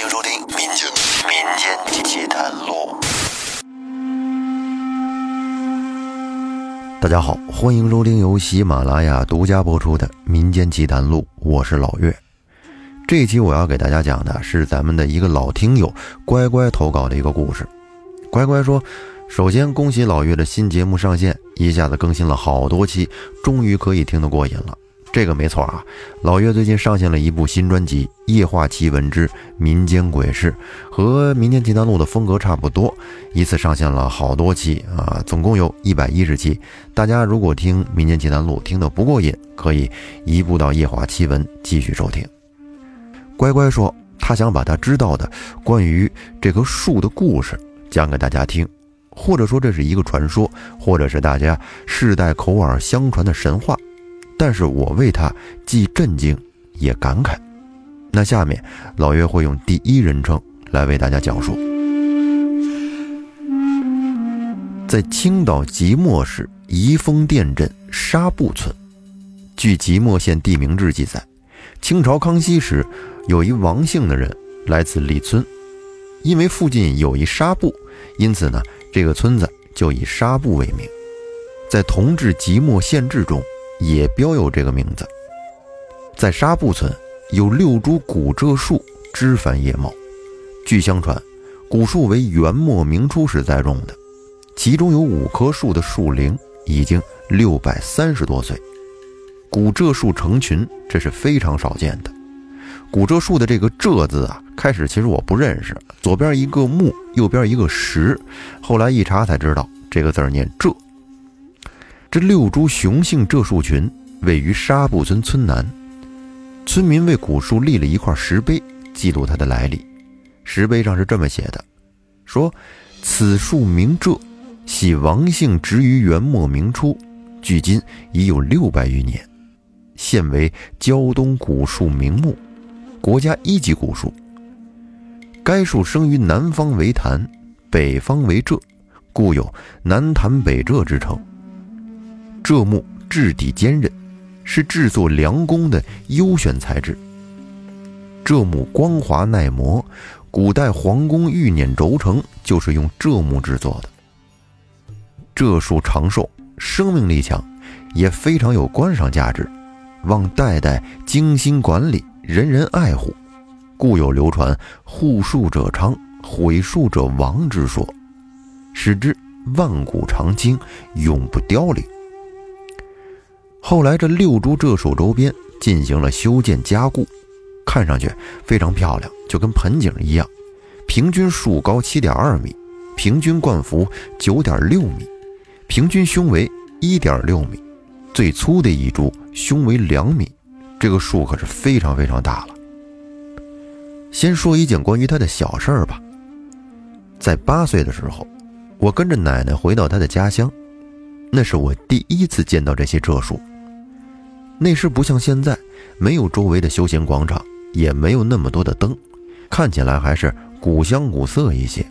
欢迎收听《民间民间奇谈录》。大家好，欢迎收听由喜马拉雅独家播出的《民间奇谈录》，我是老岳。这一期我要给大家讲的是咱们的一个老听友乖乖投稿的一个故事。乖乖说：“首先恭喜老岳的新节目上线，一下子更新了好多期，终于可以听得过瘾了。”这个没错啊，老岳最近上线了一部新专辑《夜话奇闻之民间鬼事》，和《民间奇谈录》的风格差不多，一次上线了好多期啊，总共有一百一十期。大家如果听《民间奇谈录》听得不过瘾，可以移步到《夜话奇闻》继续收听。乖乖说，他想把他知道的关于这棵树的故事讲给大家听，或者说这是一个传说，或者是大家世代口耳相传的神话。但是我为他既震惊也感慨。那下面老岳会用第一人称来为大家讲述。在青岛即墨市宜丰店镇沙埠村，据即墨县地名志记载，清朝康熙时，有一王姓的人来自李村，因为附近有一沙埠，因此呢，这个村子就以沙埠为名。在同治即墨县志中。也标有这个名字。在沙埠村有六株古柘树，枝繁叶茂。据相传，古树为元末明初时栽种的，其中有五棵树的树龄已经六百三十多岁。古柘树成群，这是非常少见的。古柘树的这个“柘”字啊，开始其实我不认识，左边一个木，右边一个石，后来一查才知道，这个字念“柘”。这六株雄性柘树群位于沙埠村村南，村民为古树立了一块石碑，记录它的来历。石碑上是这么写的：“说此树名柘，系王姓植于元末明初，距今已有六百余年，现为胶东古树名木，国家一级古树。该树生于南方为潭，北方为柘，故有南潭北柘之称。”柘木质地坚韧，是制作良弓的优选材质。柘木光滑耐磨，古代皇宫御辇轴承就是用柘木制作的。柘树长寿，生命力强，也非常有观赏价值，望代代精心管理，人人爱护，故有流传“护树者昌，毁树者亡”之说，使之万古长青，永不凋零。后来，这六株柘树周边进行了修建加固，看上去非常漂亮，就跟盆景一样。平均树高七点二米，平均冠幅九点六米，平均胸围一点六米，最粗的一株胸围两米。这个树可是非常非常大了。先说一件关于他的小事儿吧。在八岁的时候，我跟着奶奶回到他的家乡，那是我第一次见到这些柘树。那时不像现在，没有周围的休闲广场，也没有那么多的灯，看起来还是古香古色一些。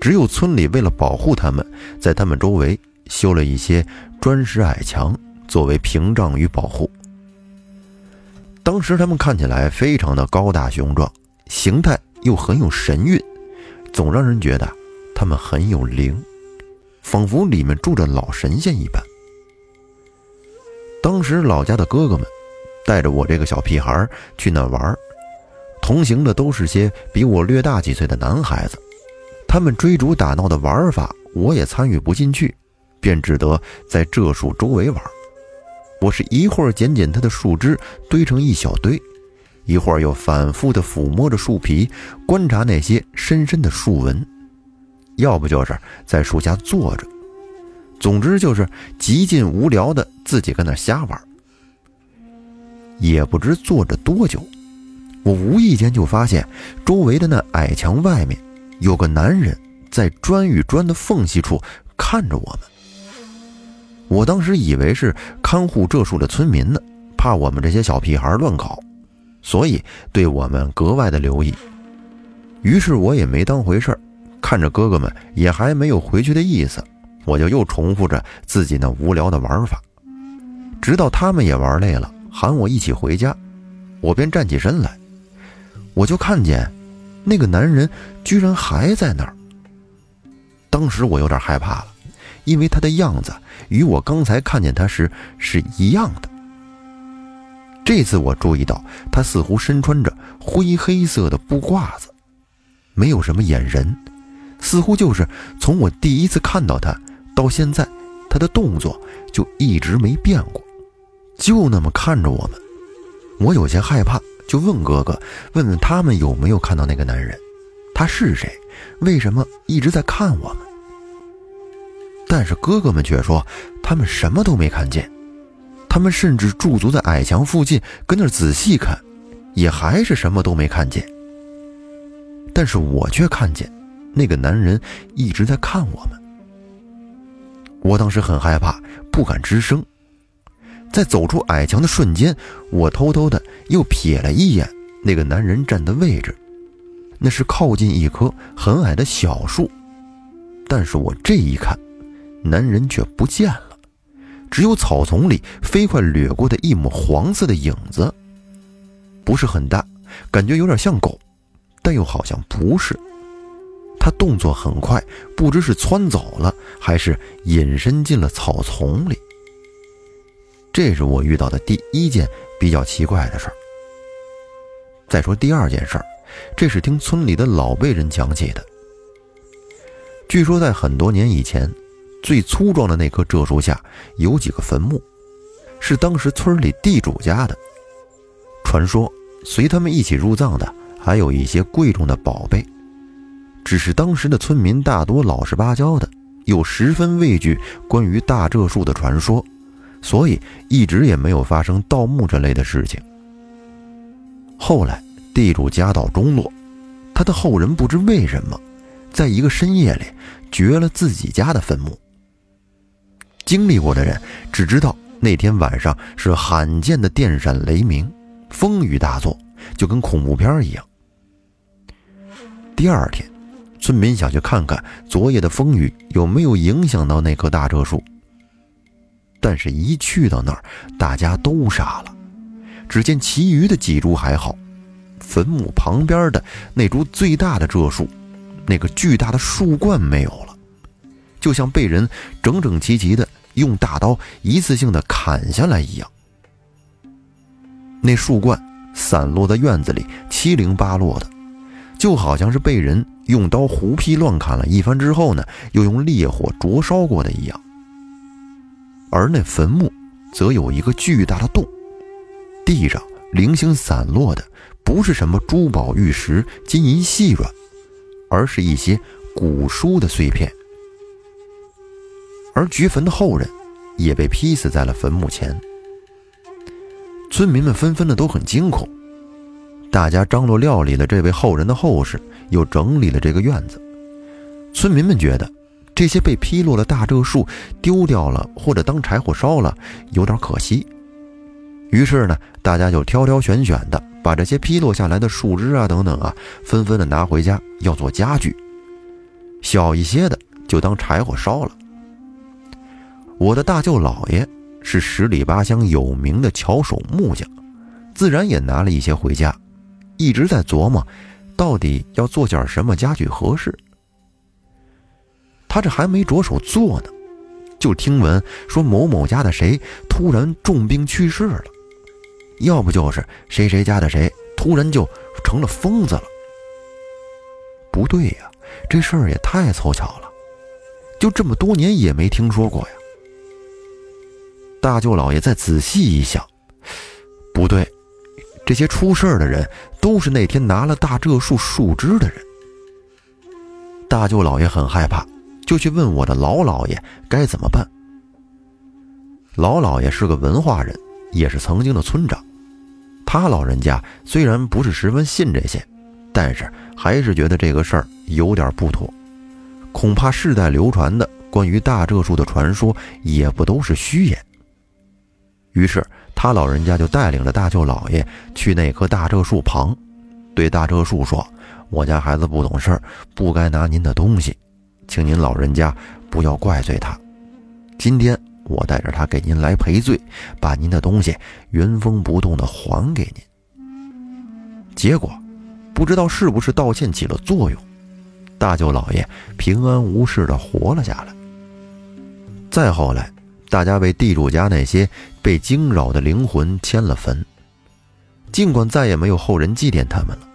只有村里为了保护它们，在它们周围修了一些砖石矮墙，作为屏障与保护。当时它们看起来非常的高大雄壮，形态又很有神韵，总让人觉得它们很有灵，仿佛里面住着老神仙一般。当时老家的哥哥们带着我这个小屁孩去那玩，同行的都是些比我略大几岁的男孩子，他们追逐打闹的玩法我也参与不进去，便只得在这树周围玩。我是一会儿捡捡它的树枝堆成一小堆，一会儿又反复的抚摸着树皮，观察那些深深的树纹，要不就是在树下坐着。总之就是极尽无聊的自己跟那瞎玩，也不知坐着多久，我无意间就发现周围的那矮墙外面有个男人在砖与砖的缝隙处看着我们。我当时以为是看护这树的村民呢，怕我们这些小屁孩乱搞，所以对我们格外的留意。于是我也没当回事儿，看着哥哥们也还没有回去的意思。我就又重复着自己那无聊的玩法，直到他们也玩累了，喊我一起回家，我便站起身来，我就看见那个男人居然还在那儿。当时我有点害怕了，因为他的样子与我刚才看见他时是一样的。这次我注意到，他似乎身穿着灰黑色的布褂子，没有什么眼神，似乎就是从我第一次看到他到现在，他的动作就一直没变过，就那么看着我们。我有些害怕，就问哥哥，问问他们有没有看到那个男人，他是谁，为什么一直在看我们？但是哥哥们却说，他们什么都没看见，他们甚至驻足在矮墙附近，跟那儿仔细看，也还是什么都没看见。但是我却看见，那个男人一直在看我们。我当时很害怕，不敢吱声。在走出矮墙的瞬间，我偷偷的又瞥了一眼那个男人站的位置，那是靠近一棵很矮的小树。但是我这一看，男人却不见了，只有草丛里飞快掠过的一抹黄色的影子，不是很大，感觉有点像狗，但又好像不是。他动作很快，不知是窜走了，还是隐身进了草丛里。这是我遇到的第一件比较奇怪的事儿。再说第二件事儿，这是听村里的老辈人讲起的。据说在很多年以前，最粗壮的那棵柘树下有几个坟墓，是当时村里地主家的。传说随他们一起入葬的还有一些贵重的宝贝，只是当时的村民大多老实巴交的，又十分畏惧关于大柘树的传说。所以一直也没有发生盗墓这类的事情。后来地主家道中落，他的后人不知为什么，在一个深夜里掘了自己家的坟墓。经历过的人只知道那天晚上是罕见的电闪雷鸣，风雨大作，就跟恐怖片一样。第二天，村民想去看看昨夜的风雨有没有影响到那棵大柘树。但是，一去到那儿，大家都傻了。只见其余的几株还好，坟墓旁边的那株最大的柘树，那个巨大的树冠没有了，就像被人整整齐齐的用大刀一次性的砍下来一样。那树冠散落在院子里，七零八落的，就好像是被人用刀胡劈乱砍了一番之后呢，又用烈火灼烧过的一样。而那坟墓，则有一个巨大的洞，地上零星散落的不是什么珠宝玉石、金银细软，而是一些古书的碎片。而掘坟的后人，也被劈死在了坟墓前。村民们纷纷的都很惊恐，大家张罗料理了这位后人的后事，又整理了这个院子。村民们觉得。这些被劈落的大柘树丢掉了，或者当柴火烧了，有点可惜。于是呢，大家就挑挑选选的把这些劈落下来的树枝啊等等啊，纷纷的拿回家要做家具。小一些的就当柴火烧了。我的大舅姥爷是十里八乡有名的巧手木匠，自然也拿了一些回家，一直在琢磨，到底要做件什么家具合适。他这还没着手做呢，就听闻说某某家的谁突然重病去世了，要不就是谁谁家的谁突然就成了疯子了。不对呀，这事儿也太凑巧了，就这么多年也没听说过呀。大舅老爷再仔细一想，不对，这些出事的人都是那天拿了大柘树树枝的人。大舅老爷很害怕。就去问我的老姥爷该怎么办。老姥爷是个文化人，也是曾经的村长。他老人家虽然不是十分信这些，但是还是觉得这个事儿有点不妥，恐怕世代流传的关于大柘树的传说也不都是虚言。于是他老人家就带领着大舅老爷去那棵大柘树旁，对大柘树说：“我家孩子不懂事儿，不该拿您的东西。”请您老人家不要怪罪他。今天我带着他给您来赔罪，把您的东西原封不动的还给您。结果，不知道是不是道歉起了作用，大舅老爷平安无事的活了下来。再后来，大家为地主家那些被惊扰的灵魂迁了坟。尽管再也没有后人祭奠他们了，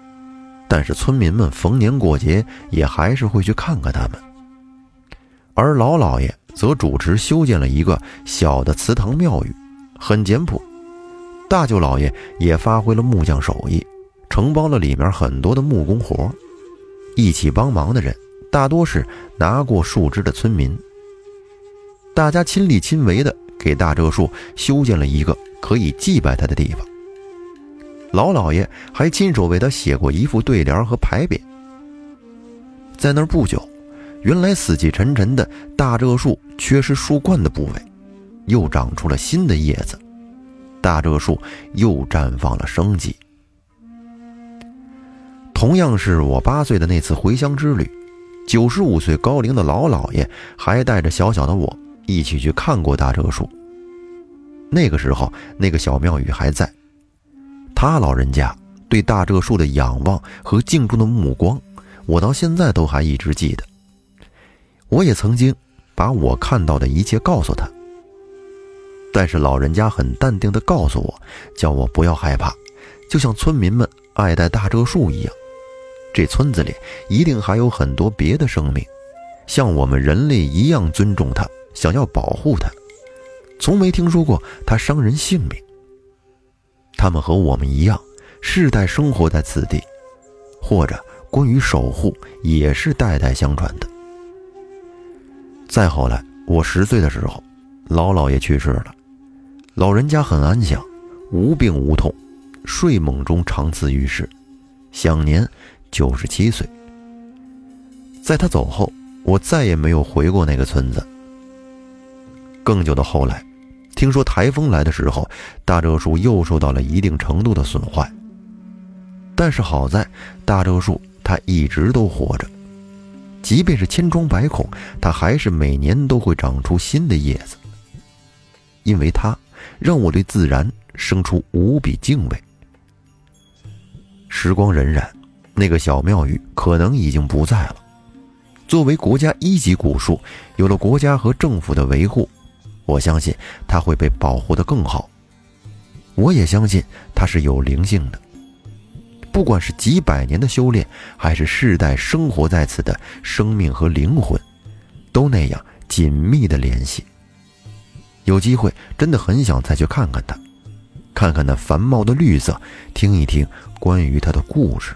但是村民们逢年过节也还是会去看看他们。而老老爷则主持修建了一个小的祠堂庙宇，很简朴。大舅老爷也发挥了木匠手艺，承包了里面很多的木工活。一起帮忙的人大多是拿过树枝的村民。大家亲力亲为的给大柘树修建了一个可以祭拜他的地方。老老爷还亲手为他写过一副对联和牌匾。在那儿不久，原来死气沉沉的大柘树缺失树冠的部位，又长出了新的叶子。大柘树又绽放了生机。同样是我八岁的那次回乡之旅，九十五岁高龄的老老爷还带着小小的我一起去看过大柘树。那个时候，那个小庙宇还在。他老人家对大柘树的仰望和敬重的目光，我到现在都还一直记得。我也曾经把我看到的一切告诉他。但是老人家很淡定地告诉我，叫我不要害怕，就像村民们爱戴大柘树一样，这村子里一定还有很多别的生命，像我们人类一样尊重它，想要保护他，从没听说过他伤人性命。他们和我们一样，世代生活在此地，或者关于守护也是代代相传的。再后来，我十岁的时候，老姥爷去世了。老人家很安详，无病无痛，睡梦中长辞于世，享年九十七岁。在他走后，我再也没有回过那个村子。更久的后来，听说台风来的时候，大柘树又受到了一定程度的损坏。但是好在大柘树它一直都活着，即便是千疮百孔，它还是每年都会长出新的叶子，因为它。让我对自然生出无比敬畏。时光荏苒，那个小庙宇可能已经不在了。作为国家一级古树，有了国家和政府的维护，我相信它会被保护得更好。我也相信它是有灵性的。不管是几百年的修炼，还是世代生活在此的生命和灵魂，都那样紧密的联系。有机会真的很想再去看看它，看看那繁茂的绿色，听一听关于它的故事。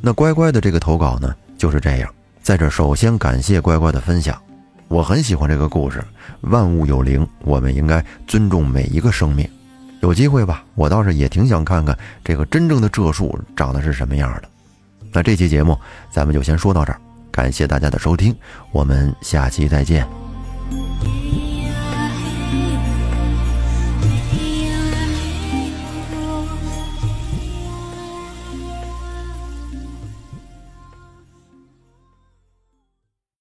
那乖乖的这个投稿呢，就是这样。在这首先感谢乖乖的分享，我很喜欢这个故事。万物有灵，我们应该尊重每一个生命。有机会吧，我倒是也挺想看看这个真正的柘树长得是什么样的。那这期节目咱们就先说到这儿，感谢大家的收听，我们下期再见。